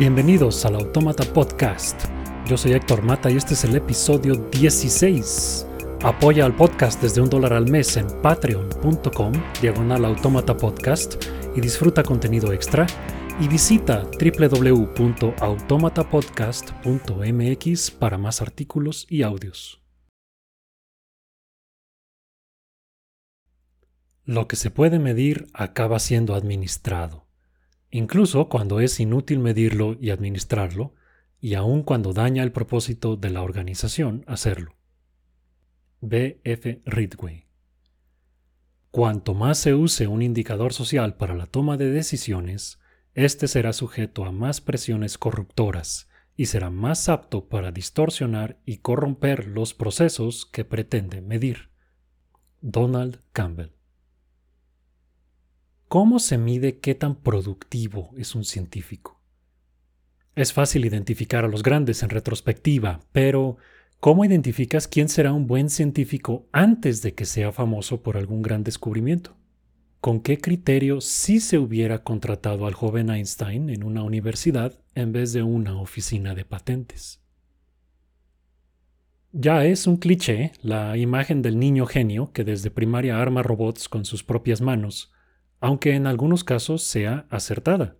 Bienvenidos al Autómata Podcast. Yo soy Héctor Mata y este es el episodio 16. Apoya al podcast desde un dólar al mes en patreon.com, diagonal autómata podcast, y disfruta contenido extra. Y visita www.automatapodcast.mx para más artículos y audios. Lo que se puede medir acaba siendo administrado incluso cuando es inútil medirlo y administrarlo, y aun cuando daña el propósito de la organización hacerlo. B. F. Ridgway. Cuanto más se use un indicador social para la toma de decisiones, éste será sujeto a más presiones corruptoras y será más apto para distorsionar y corromper los procesos que pretende medir. Donald Campbell ¿Cómo se mide qué tan productivo es un científico? Es fácil identificar a los grandes en retrospectiva, pero ¿cómo identificas quién será un buen científico antes de que sea famoso por algún gran descubrimiento? ¿Con qué criterio si se hubiera contratado al joven Einstein en una universidad en vez de una oficina de patentes? Ya es un cliché la imagen del niño genio que desde primaria arma robots con sus propias manos, aunque en algunos casos sea acertada.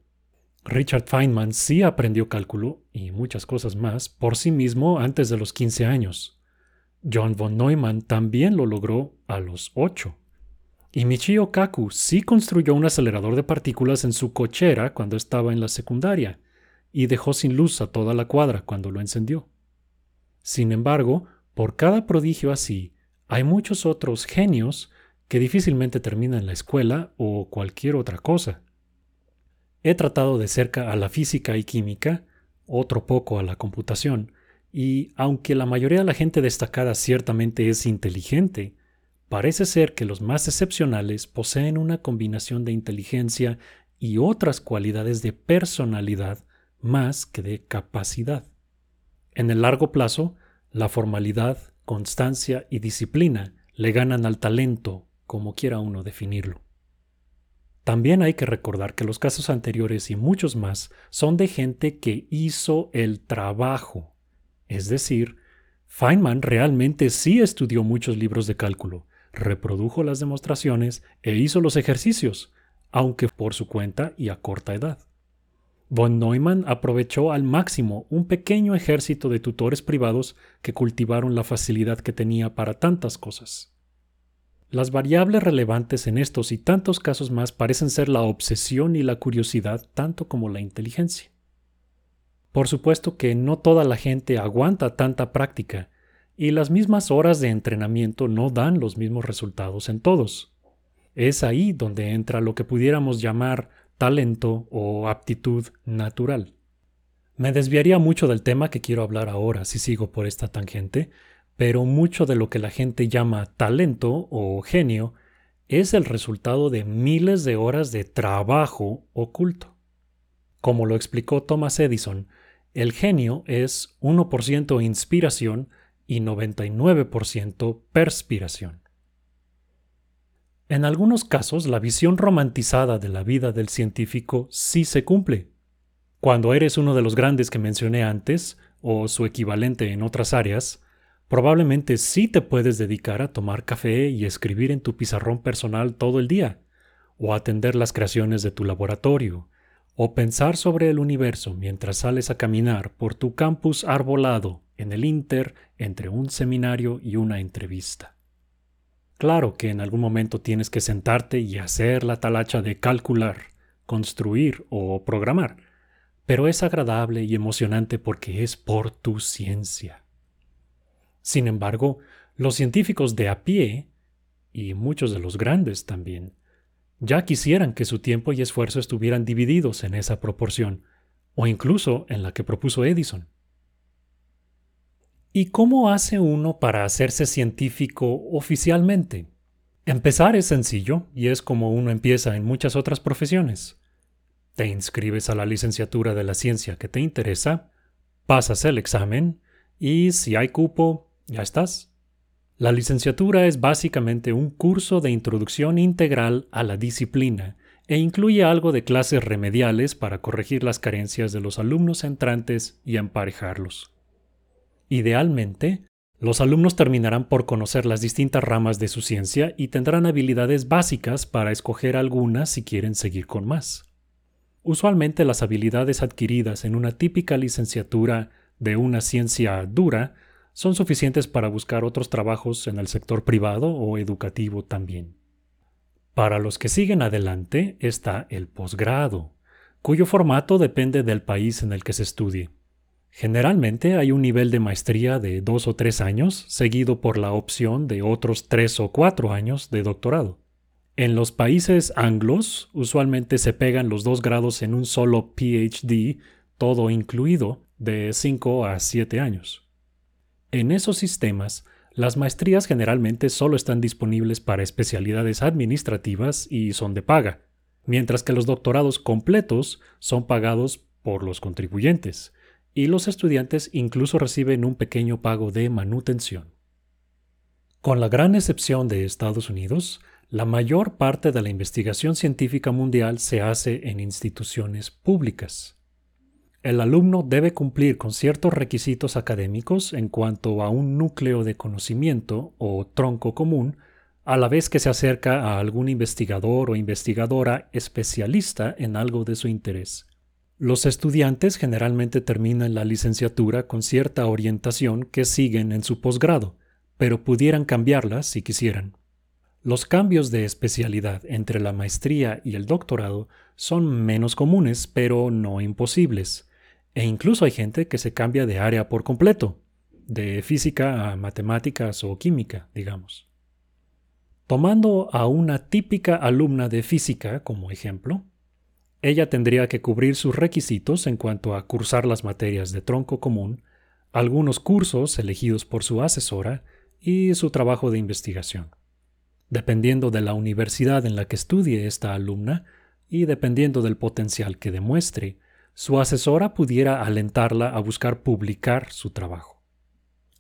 Richard Feynman sí aprendió cálculo y muchas cosas más por sí mismo antes de los 15 años. John von Neumann también lo logró a los 8. Y Michio Kaku sí construyó un acelerador de partículas en su cochera cuando estaba en la secundaria y dejó sin luz a toda la cuadra cuando lo encendió. Sin embargo, por cada prodigio así, hay muchos otros genios que difícilmente termina en la escuela o cualquier otra cosa. He tratado de cerca a la física y química, otro poco a la computación, y aunque la mayoría de la gente destacada ciertamente es inteligente, parece ser que los más excepcionales poseen una combinación de inteligencia y otras cualidades de personalidad más que de capacidad. En el largo plazo, la formalidad, constancia y disciplina le ganan al talento, como quiera uno definirlo. También hay que recordar que los casos anteriores y muchos más son de gente que hizo el trabajo. Es decir, Feynman realmente sí estudió muchos libros de cálculo, reprodujo las demostraciones e hizo los ejercicios, aunque por su cuenta y a corta edad. Von Neumann aprovechó al máximo un pequeño ejército de tutores privados que cultivaron la facilidad que tenía para tantas cosas. Las variables relevantes en estos y tantos casos más parecen ser la obsesión y la curiosidad tanto como la inteligencia. Por supuesto que no toda la gente aguanta tanta práctica, y las mismas horas de entrenamiento no dan los mismos resultados en todos. Es ahí donde entra lo que pudiéramos llamar talento o aptitud natural. Me desviaría mucho del tema que quiero hablar ahora si sigo por esta tangente, pero mucho de lo que la gente llama talento o genio es el resultado de miles de horas de trabajo oculto. Como lo explicó Thomas Edison, el genio es 1% inspiración y 99% perspiración. En algunos casos, la visión romantizada de la vida del científico sí se cumple. Cuando eres uno de los grandes que mencioné antes, o su equivalente en otras áreas, Probablemente sí te puedes dedicar a tomar café y escribir en tu pizarrón personal todo el día, o atender las creaciones de tu laboratorio, o pensar sobre el universo mientras sales a caminar por tu campus arbolado en el Inter entre un seminario y una entrevista. Claro que en algún momento tienes que sentarte y hacer la talacha de calcular, construir o programar, pero es agradable y emocionante porque es por tu ciencia. Sin embargo, los científicos de a pie, y muchos de los grandes también, ya quisieran que su tiempo y esfuerzo estuvieran divididos en esa proporción, o incluso en la que propuso Edison. ¿Y cómo hace uno para hacerse científico oficialmente? Empezar es sencillo y es como uno empieza en muchas otras profesiones. Te inscribes a la licenciatura de la ciencia que te interesa, pasas el examen y si hay cupo, ya estás. La licenciatura es básicamente un curso de introducción integral a la disciplina, e incluye algo de clases remediales para corregir las carencias de los alumnos entrantes y emparejarlos. Idealmente, los alumnos terminarán por conocer las distintas ramas de su ciencia y tendrán habilidades básicas para escoger algunas si quieren seguir con más. Usualmente las habilidades adquiridas en una típica licenciatura de una ciencia dura son suficientes para buscar otros trabajos en el sector privado o educativo también. Para los que siguen adelante está el posgrado, cuyo formato depende del país en el que se estudie. Generalmente hay un nivel de maestría de dos o tres años, seguido por la opción de otros tres o cuatro años de doctorado. En los países anglos, usualmente se pegan los dos grados en un solo PhD, todo incluido, de cinco a siete años. En esos sistemas, las maestrías generalmente solo están disponibles para especialidades administrativas y son de paga, mientras que los doctorados completos son pagados por los contribuyentes, y los estudiantes incluso reciben un pequeño pago de manutención. Con la gran excepción de Estados Unidos, la mayor parte de la investigación científica mundial se hace en instituciones públicas. El alumno debe cumplir con ciertos requisitos académicos en cuanto a un núcleo de conocimiento o tronco común, a la vez que se acerca a algún investigador o investigadora especialista en algo de su interés. Los estudiantes generalmente terminan la licenciatura con cierta orientación que siguen en su posgrado, pero pudieran cambiarla si quisieran. Los cambios de especialidad entre la maestría y el doctorado son menos comunes, pero no imposibles. E incluso hay gente que se cambia de área por completo, de física a matemáticas o química, digamos. Tomando a una típica alumna de física como ejemplo, ella tendría que cubrir sus requisitos en cuanto a cursar las materias de tronco común, algunos cursos elegidos por su asesora y su trabajo de investigación. Dependiendo de la universidad en la que estudie esta alumna y dependiendo del potencial que demuestre, su asesora pudiera alentarla a buscar publicar su trabajo.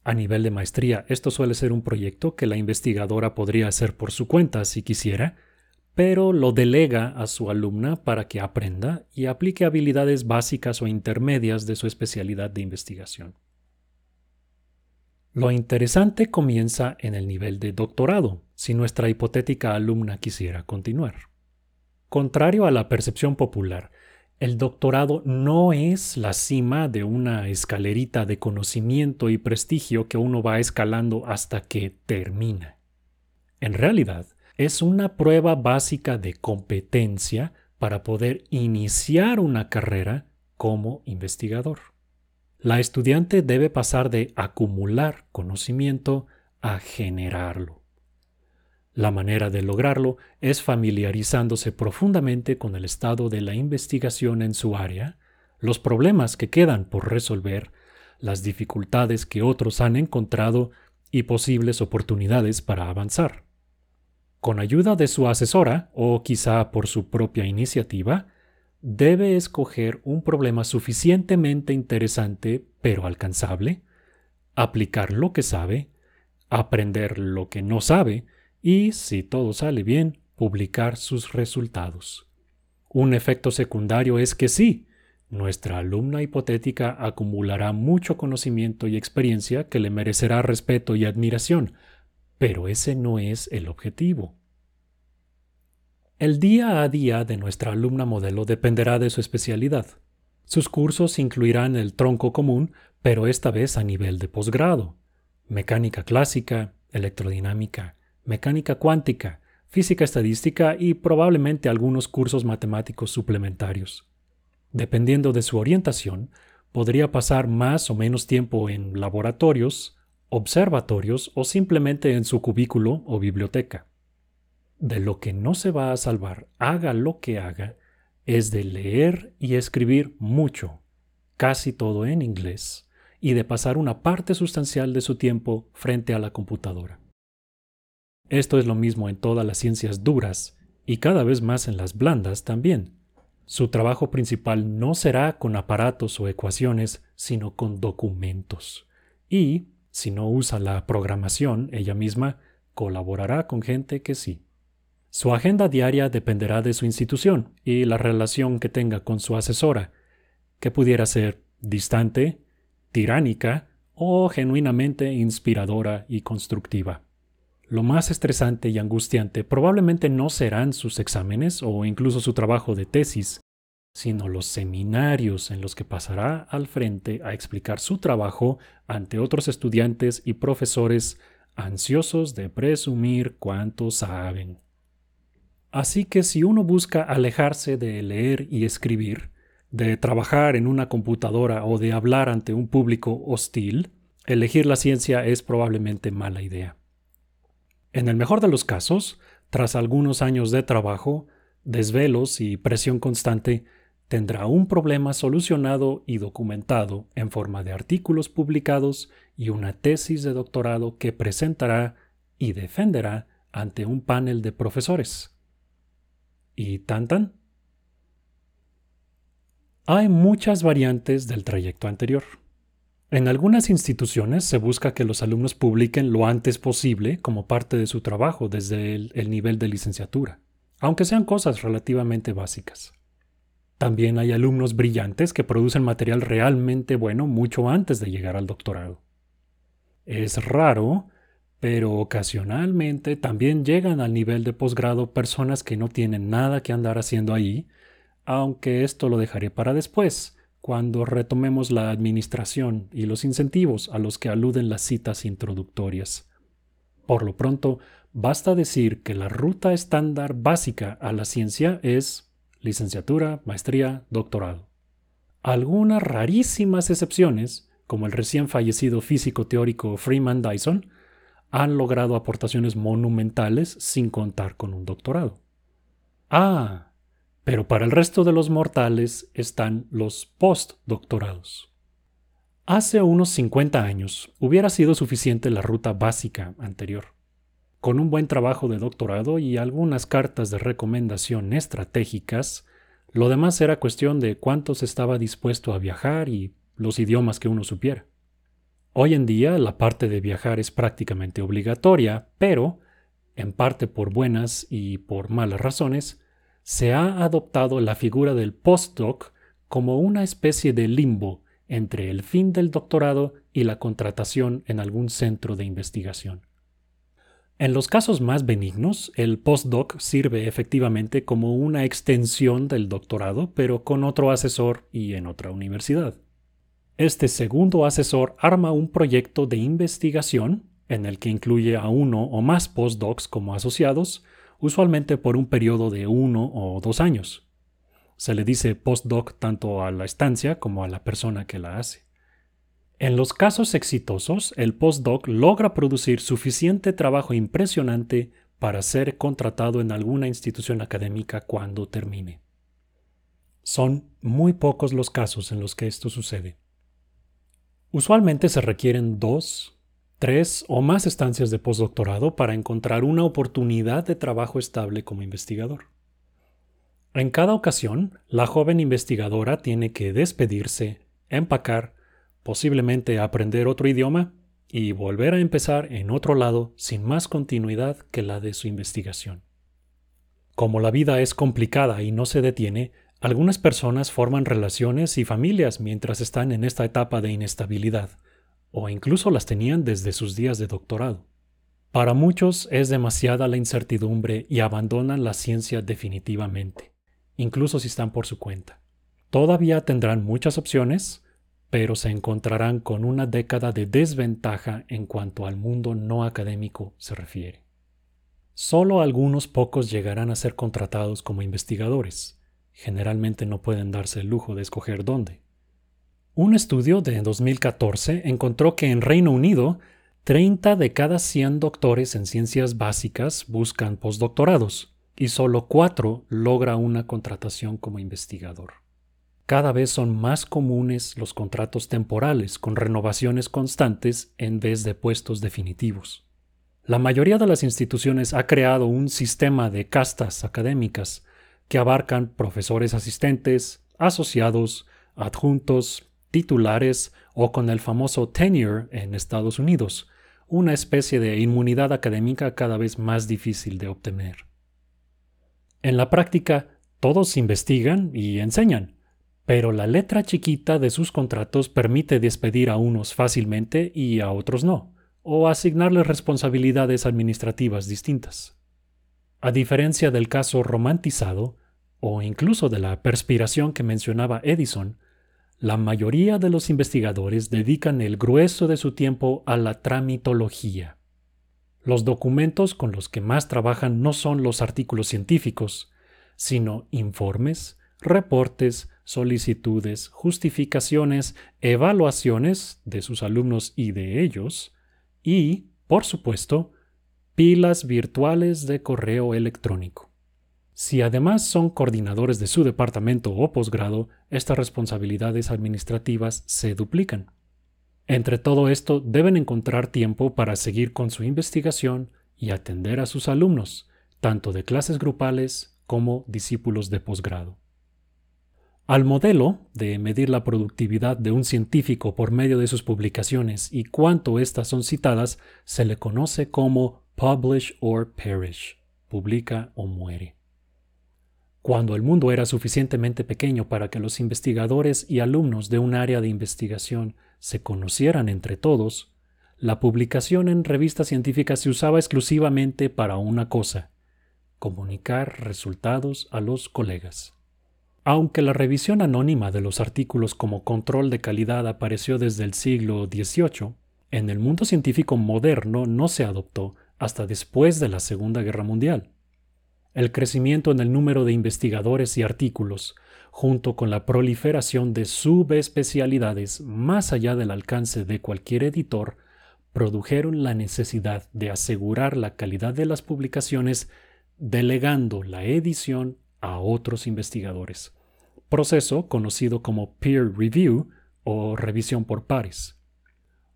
A nivel de maestría, esto suele ser un proyecto que la investigadora podría hacer por su cuenta si quisiera, pero lo delega a su alumna para que aprenda y aplique habilidades básicas o intermedias de su especialidad de investigación. Lo interesante comienza en el nivel de doctorado, si nuestra hipotética alumna quisiera continuar. Contrario a la percepción popular, el doctorado no es la cima de una escalerita de conocimiento y prestigio que uno va escalando hasta que termina. En realidad, es una prueba básica de competencia para poder iniciar una carrera como investigador. La estudiante debe pasar de acumular conocimiento a generarlo. La manera de lograrlo es familiarizándose profundamente con el estado de la investigación en su área, los problemas que quedan por resolver, las dificultades que otros han encontrado y posibles oportunidades para avanzar. Con ayuda de su asesora, o quizá por su propia iniciativa, debe escoger un problema suficientemente interesante pero alcanzable, aplicar lo que sabe, aprender lo que no sabe, y, si todo sale bien, publicar sus resultados. Un efecto secundario es que sí, nuestra alumna hipotética acumulará mucho conocimiento y experiencia que le merecerá respeto y admiración, pero ese no es el objetivo. El día a día de nuestra alumna modelo dependerá de su especialidad. Sus cursos incluirán el tronco común, pero esta vez a nivel de posgrado, mecánica clásica, electrodinámica, mecánica cuántica, física estadística y probablemente algunos cursos matemáticos suplementarios. Dependiendo de su orientación, podría pasar más o menos tiempo en laboratorios, observatorios o simplemente en su cubículo o biblioteca. De lo que no se va a salvar, haga lo que haga, es de leer y escribir mucho, casi todo en inglés, y de pasar una parte sustancial de su tiempo frente a la computadora. Esto es lo mismo en todas las ciencias duras y cada vez más en las blandas también. Su trabajo principal no será con aparatos o ecuaciones, sino con documentos. Y, si no usa la programación ella misma, colaborará con gente que sí. Su agenda diaria dependerá de su institución y la relación que tenga con su asesora, que pudiera ser distante, tiránica o genuinamente inspiradora y constructiva. Lo más estresante y angustiante probablemente no serán sus exámenes o incluso su trabajo de tesis, sino los seminarios en los que pasará al frente a explicar su trabajo ante otros estudiantes y profesores ansiosos de presumir cuánto saben. Así que si uno busca alejarse de leer y escribir, de trabajar en una computadora o de hablar ante un público hostil, elegir la ciencia es probablemente mala idea. En el mejor de los casos, tras algunos años de trabajo, desvelos y presión constante, tendrá un problema solucionado y documentado en forma de artículos publicados y una tesis de doctorado que presentará y defenderá ante un panel de profesores. ¿Y tan tan? Hay muchas variantes del trayecto anterior. En algunas instituciones se busca que los alumnos publiquen lo antes posible como parte de su trabajo desde el, el nivel de licenciatura, aunque sean cosas relativamente básicas. También hay alumnos brillantes que producen material realmente bueno mucho antes de llegar al doctorado. Es raro, pero ocasionalmente también llegan al nivel de posgrado personas que no tienen nada que andar haciendo ahí, aunque esto lo dejaré para después, cuando retomemos la administración y los incentivos a los que aluden las citas introductorias. Por lo pronto, basta decir que la ruta estándar básica a la ciencia es licenciatura, maestría, doctorado. Algunas rarísimas excepciones, como el recién fallecido físico teórico Freeman Dyson, han logrado aportaciones monumentales sin contar con un doctorado. Ah, pero para el resto de los mortales están los postdoctorados. Hace unos 50 años hubiera sido suficiente la ruta básica anterior con un buen trabajo de doctorado y algunas cartas de recomendación estratégicas, lo demás era cuestión de cuánto se estaba dispuesto a viajar y los idiomas que uno supiera. Hoy en día la parte de viajar es prácticamente obligatoria, pero, en parte por buenas y por malas razones, se ha adoptado la figura del postdoc como una especie de limbo entre el fin del doctorado y la contratación en algún centro de investigación. En los casos más benignos, el postdoc sirve efectivamente como una extensión del doctorado, pero con otro asesor y en otra universidad. Este segundo asesor arma un proyecto de investigación en el que incluye a uno o más postdocs como asociados, usualmente por un periodo de uno o dos años. Se le dice postdoc tanto a la estancia como a la persona que la hace. En los casos exitosos, el postdoc logra producir suficiente trabajo impresionante para ser contratado en alguna institución académica cuando termine. Son muy pocos los casos en los que esto sucede. Usualmente se requieren dos, tres o más estancias de postdoctorado para encontrar una oportunidad de trabajo estable como investigador. En cada ocasión, la joven investigadora tiene que despedirse, empacar, posiblemente aprender otro idioma y volver a empezar en otro lado sin más continuidad que la de su investigación. Como la vida es complicada y no se detiene, algunas personas forman relaciones y familias mientras están en esta etapa de inestabilidad, o incluso las tenían desde sus días de doctorado. Para muchos es demasiada la incertidumbre y abandonan la ciencia definitivamente, incluso si están por su cuenta. Todavía tendrán muchas opciones, pero se encontrarán con una década de desventaja en cuanto al mundo no académico se refiere. Solo algunos pocos llegarán a ser contratados como investigadores. Generalmente no pueden darse el lujo de escoger dónde. Un estudio de 2014 encontró que en Reino Unido 30 de cada 100 doctores en ciencias básicas buscan postdoctorados y solo 4 logra una contratación como investigador. Cada vez son más comunes los contratos temporales con renovaciones constantes en vez de puestos definitivos. La mayoría de las instituciones ha creado un sistema de castas académicas que abarcan profesores asistentes, asociados, adjuntos, titulares o con el famoso tenure en Estados Unidos, una especie de inmunidad académica cada vez más difícil de obtener. En la práctica, todos investigan y enseñan, pero la letra chiquita de sus contratos permite despedir a unos fácilmente y a otros no, o asignarles responsabilidades administrativas distintas. A diferencia del caso romantizado, o incluso de la perspiración que mencionaba Edison, la mayoría de los investigadores dedican el grueso de su tiempo a la tramitología. Los documentos con los que más trabajan no son los artículos científicos, sino informes, reportes, solicitudes, justificaciones, evaluaciones de sus alumnos y de ellos, y, por supuesto, pilas virtuales de correo electrónico. Si además son coordinadores de su departamento o posgrado, estas responsabilidades administrativas se duplican. Entre todo esto, deben encontrar tiempo para seguir con su investigación y atender a sus alumnos, tanto de clases grupales como discípulos de posgrado. Al modelo de medir la productividad de un científico por medio de sus publicaciones y cuánto éstas son citadas se le conoce como publish or perish, publica o muere. Cuando el mundo era suficientemente pequeño para que los investigadores y alumnos de un área de investigación se conocieran entre todos, la publicación en revistas científicas se usaba exclusivamente para una cosa, comunicar resultados a los colegas. Aunque la revisión anónima de los artículos como control de calidad apareció desde el siglo XVIII, en el mundo científico moderno no se adoptó hasta después de la Segunda Guerra Mundial. El crecimiento en el número de investigadores y artículos, junto con la proliferación de subespecialidades más allá del alcance de cualquier editor, produjeron la necesidad de asegurar la calidad de las publicaciones delegando la edición a otros investigadores, proceso conocido como peer review o revisión por pares.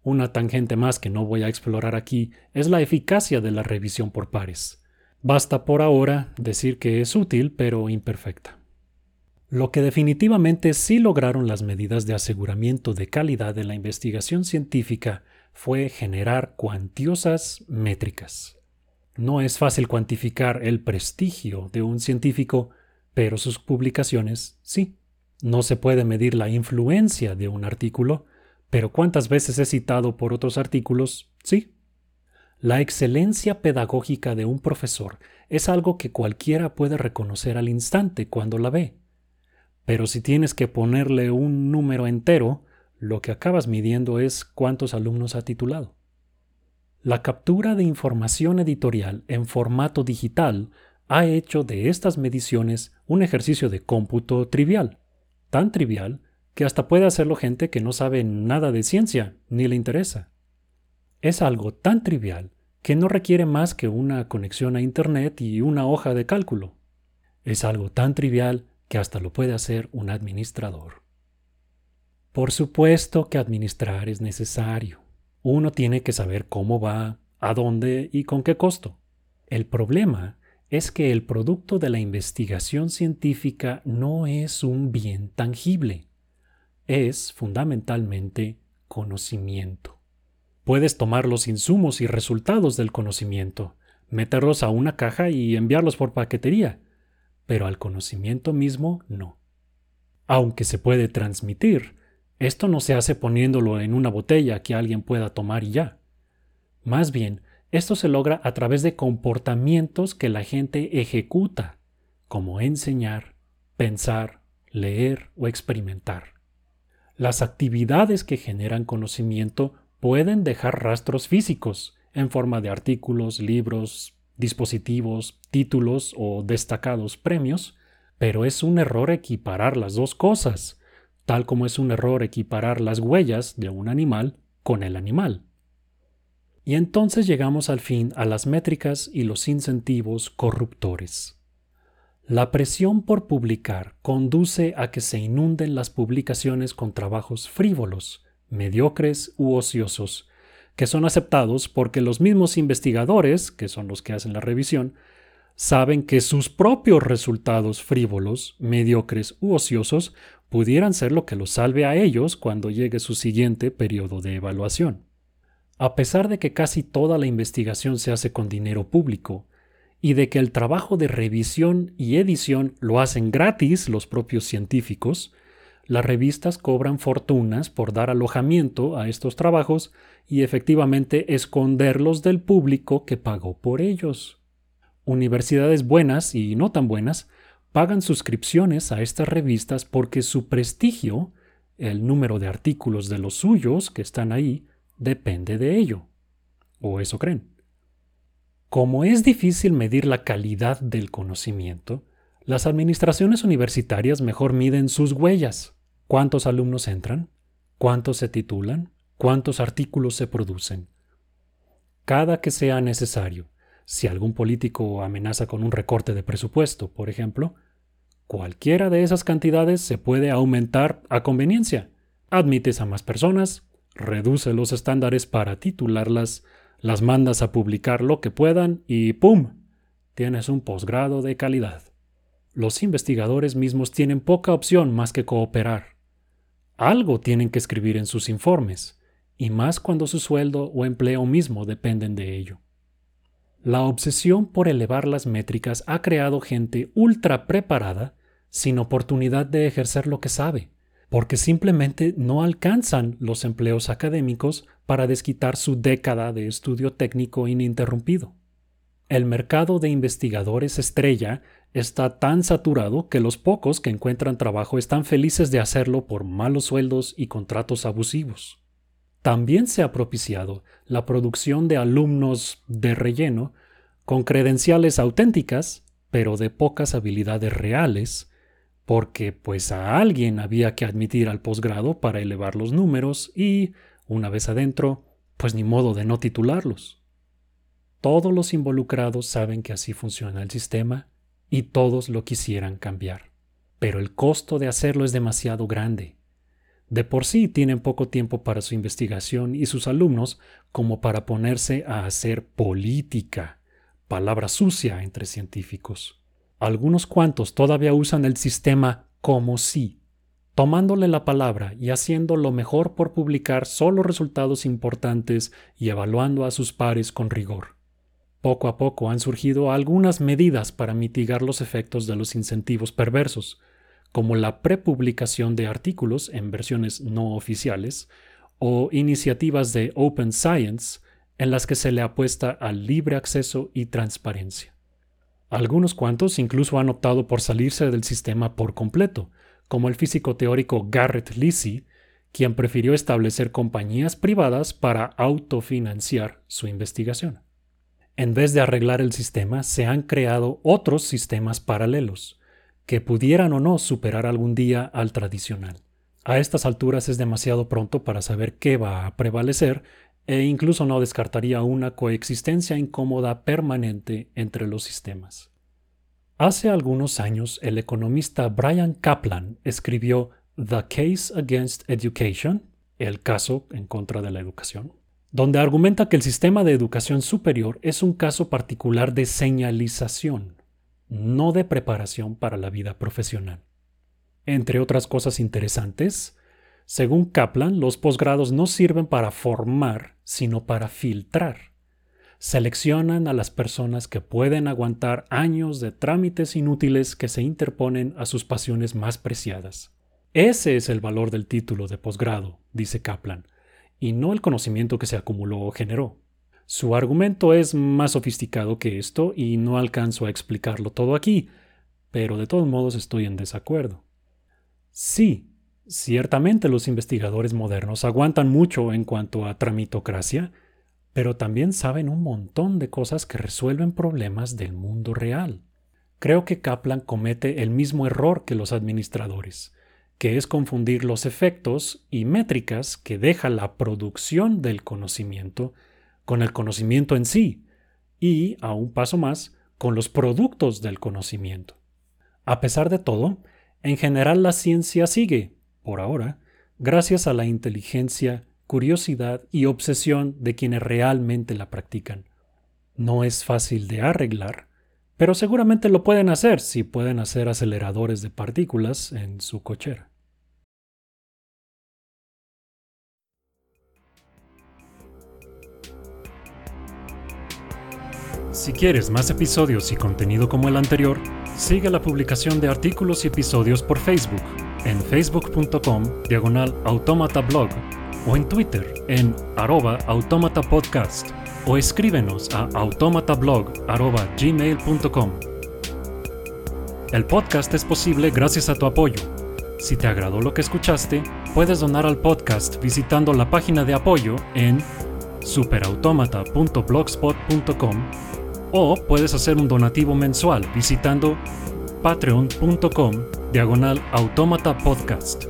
Una tangente más que no voy a explorar aquí es la eficacia de la revisión por pares. Basta por ahora decir que es útil pero imperfecta. Lo que definitivamente sí lograron las medidas de aseguramiento de calidad de la investigación científica fue generar cuantiosas métricas. No es fácil cuantificar el prestigio de un científico, pero sus publicaciones sí. No se puede medir la influencia de un artículo, pero cuántas veces es citado por otros artículos, sí. La excelencia pedagógica de un profesor es algo que cualquiera puede reconocer al instante cuando la ve. Pero si tienes que ponerle un número entero, lo que acabas midiendo es cuántos alumnos ha titulado. La captura de información editorial en formato digital ha hecho de estas mediciones un ejercicio de cómputo trivial, tan trivial que hasta puede hacerlo gente que no sabe nada de ciencia ni le interesa. Es algo tan trivial que no requiere más que una conexión a Internet y una hoja de cálculo. Es algo tan trivial que hasta lo puede hacer un administrador. Por supuesto que administrar es necesario. Uno tiene que saber cómo va, a dónde y con qué costo. El problema es que el producto de la investigación científica no es un bien tangible. Es fundamentalmente conocimiento. Puedes tomar los insumos y resultados del conocimiento, meterlos a una caja y enviarlos por paquetería, pero al conocimiento mismo no. Aunque se puede transmitir, esto no se hace poniéndolo en una botella que alguien pueda tomar y ya. Más bien, esto se logra a través de comportamientos que la gente ejecuta, como enseñar, pensar, leer o experimentar. Las actividades que generan conocimiento pueden dejar rastros físicos en forma de artículos, libros, dispositivos, títulos o destacados premios, pero es un error equiparar las dos cosas, tal como es un error equiparar las huellas de un animal con el animal. Y entonces llegamos al fin a las métricas y los incentivos corruptores. La presión por publicar conduce a que se inunden las publicaciones con trabajos frívolos, mediocres u ociosos, que son aceptados porque los mismos investigadores, que son los que hacen la revisión, saben que sus propios resultados frívolos, mediocres u ociosos pudieran ser lo que los salve a ellos cuando llegue su siguiente periodo de evaluación. A pesar de que casi toda la investigación se hace con dinero público, y de que el trabajo de revisión y edición lo hacen gratis los propios científicos, las revistas cobran fortunas por dar alojamiento a estos trabajos y efectivamente esconderlos del público que pagó por ellos. Universidades buenas y no tan buenas pagan suscripciones a estas revistas porque su prestigio, el número de artículos de los suyos que están ahí, depende de ello. O eso creen. Como es difícil medir la calidad del conocimiento, las administraciones universitarias mejor miden sus huellas. ¿Cuántos alumnos entran? ¿Cuántos se titulan? ¿Cuántos artículos se producen? Cada que sea necesario, si algún político amenaza con un recorte de presupuesto, por ejemplo, cualquiera de esas cantidades se puede aumentar a conveniencia. Admites a más personas, reduce los estándares para titularlas, las mandas a publicar lo que puedan y ¡pum! Tienes un posgrado de calidad. Los investigadores mismos tienen poca opción más que cooperar. Algo tienen que escribir en sus informes, y más cuando su sueldo o empleo mismo dependen de ello. La obsesión por elevar las métricas ha creado gente ultra preparada sin oportunidad de ejercer lo que sabe, porque simplemente no alcanzan los empleos académicos para desquitar su década de estudio técnico ininterrumpido. El mercado de investigadores estrella está tan saturado que los pocos que encuentran trabajo están felices de hacerlo por malos sueldos y contratos abusivos. También se ha propiciado la producción de alumnos de relleno con credenciales auténticas, pero de pocas habilidades reales, porque pues a alguien había que admitir al posgrado para elevar los números y, una vez adentro, pues ni modo de no titularlos. Todos los involucrados saben que así funciona el sistema y todos lo quisieran cambiar. Pero el costo de hacerlo es demasiado grande. De por sí tienen poco tiempo para su investigación y sus alumnos como para ponerse a hacer política, palabra sucia entre científicos. Algunos cuantos todavía usan el sistema como si, tomándole la palabra y haciendo lo mejor por publicar solo resultados importantes y evaluando a sus pares con rigor. Poco a poco han surgido algunas medidas para mitigar los efectos de los incentivos perversos, como la prepublicación de artículos en versiones no oficiales o iniciativas de Open Science en las que se le apuesta al libre acceso y transparencia. Algunos cuantos incluso han optado por salirse del sistema por completo, como el físico teórico Garrett Lisi, quien prefirió establecer compañías privadas para autofinanciar su investigación. En vez de arreglar el sistema, se han creado otros sistemas paralelos, que pudieran o no superar algún día al tradicional. A estas alturas es demasiado pronto para saber qué va a prevalecer e incluso no descartaría una coexistencia incómoda permanente entre los sistemas. Hace algunos años el economista Brian Kaplan escribió The Case Against Education, el caso en contra de la educación, donde argumenta que el sistema de educación superior es un caso particular de señalización, no de preparación para la vida profesional. Entre otras cosas interesantes, según Kaplan, los posgrados no sirven para formar, sino para filtrar. Seleccionan a las personas que pueden aguantar años de trámites inútiles que se interponen a sus pasiones más preciadas. Ese es el valor del título de posgrado, dice Kaplan, y no el conocimiento que se acumuló o generó. Su argumento es más sofisticado que esto y no alcanzo a explicarlo todo aquí, pero de todos modos estoy en desacuerdo. Sí, Ciertamente los investigadores modernos aguantan mucho en cuanto a tramitocracia, pero también saben un montón de cosas que resuelven problemas del mundo real. Creo que Kaplan comete el mismo error que los administradores, que es confundir los efectos y métricas que deja la producción del conocimiento con el conocimiento en sí, y, a un paso más, con los productos del conocimiento. A pesar de todo, en general la ciencia sigue, por ahora, gracias a la inteligencia, curiosidad y obsesión de quienes realmente la practican. No es fácil de arreglar, pero seguramente lo pueden hacer si pueden hacer aceleradores de partículas en su cochera. Si quieres más episodios y contenido como el anterior, sigue la publicación de artículos y episodios por Facebook en facebook.com diagonal automatablog o en Twitter en arroba automatapodcast o escríbenos a automatablog.gmail.com. El podcast es posible gracias a tu apoyo. Si te agradó lo que escuchaste, puedes donar al podcast visitando la página de apoyo en superautomata.blogspot.com o puedes hacer un donativo mensual visitando patreon.com diagonal automata podcast.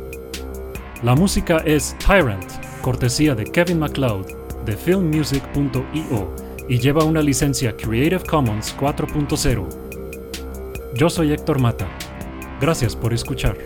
La música es Tyrant, cortesía de Kevin MacLeod de filmmusic.io y lleva una licencia Creative Commons 4.0. Yo soy Héctor Mata. Gracias por escuchar.